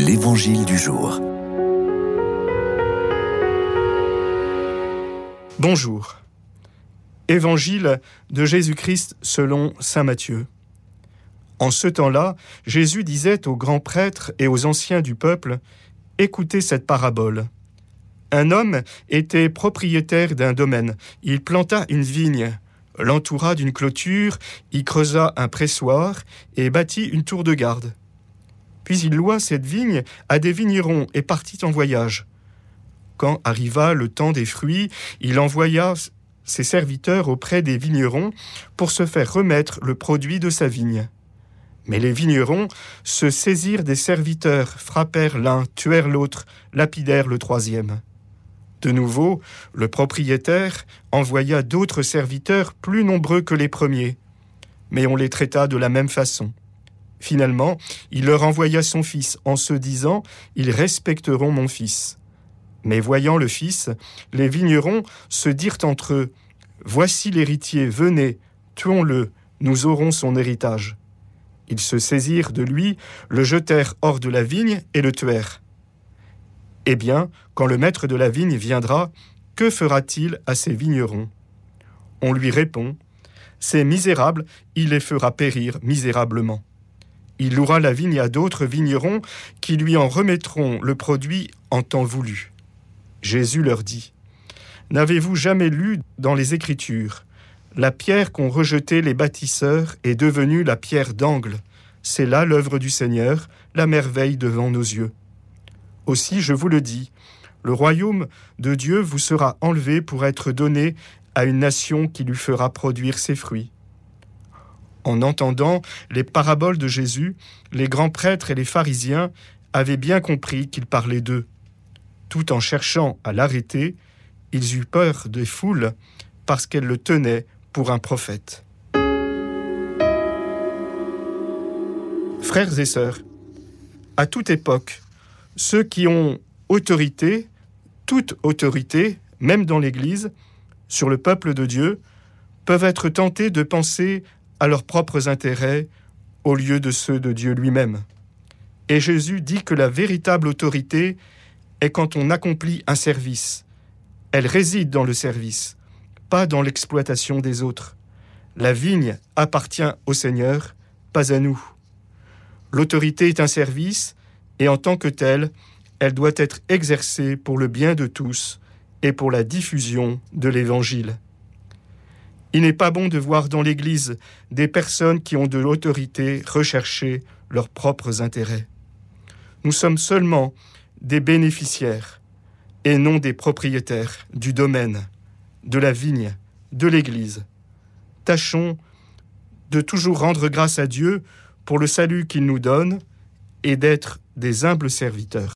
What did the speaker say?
L'Évangile du jour. Bonjour. Évangile de Jésus-Christ selon Saint Matthieu. En ce temps-là, Jésus disait aux grands prêtres et aux anciens du peuple, Écoutez cette parabole. Un homme était propriétaire d'un domaine. Il planta une vigne, l'entoura d'une clôture, y creusa un pressoir et bâtit une tour de garde. Puis il loua cette vigne à des vignerons et partit en voyage. Quand arriva le temps des fruits, il envoya ses serviteurs auprès des vignerons pour se faire remettre le produit de sa vigne. Mais les vignerons se saisirent des serviteurs, frappèrent l'un, tuèrent l'autre, lapidèrent le troisième. De nouveau, le propriétaire envoya d'autres serviteurs plus nombreux que les premiers, mais on les traita de la même façon. Finalement, il leur envoya son fils en se disant Ils respecteront mon fils. Mais voyant le fils, les vignerons se dirent entre eux Voici l'héritier, venez, tuons-le, nous aurons son héritage. Ils se saisirent de lui, le jetèrent hors de la vigne et le tuèrent. Eh bien, quand le maître de la vigne viendra, que fera-t-il à ces vignerons? On lui répond Ces misérables, il les fera périr misérablement. Il louera la vigne à d'autres vignerons qui lui en remettront le produit en temps voulu. Jésus leur dit N'avez-vous jamais lu dans les Écritures La pierre qu'ont rejetée les bâtisseurs est devenue la pierre d'angle. C'est là l'œuvre du Seigneur, la merveille devant nos yeux. Aussi, je vous le dis, le royaume de Dieu vous sera enlevé pour être donné à une nation qui lui fera produire ses fruits. En entendant les paraboles de Jésus, les grands prêtres et les pharisiens avaient bien compris qu'il parlait d'eux. Tout en cherchant à l'arrêter, ils eurent peur des foules parce qu'elles le tenaient pour un prophète. Frères et sœurs, à toute époque, ceux qui ont autorité, toute autorité, même dans l'Église, sur le peuple de Dieu, peuvent être tentés de penser à leurs propres intérêts au lieu de ceux de Dieu lui-même. Et Jésus dit que la véritable autorité est quand on accomplit un service. Elle réside dans le service, pas dans l'exploitation des autres. La vigne appartient au Seigneur, pas à nous. L'autorité est un service, et en tant que telle, elle doit être exercée pour le bien de tous et pour la diffusion de l'Évangile. Il n'est pas bon de voir dans l'Église des personnes qui ont de l'autorité rechercher leurs propres intérêts. Nous sommes seulement des bénéficiaires et non des propriétaires du domaine, de la vigne, de l'Église. Tâchons de toujours rendre grâce à Dieu pour le salut qu'il nous donne et d'être des humbles serviteurs.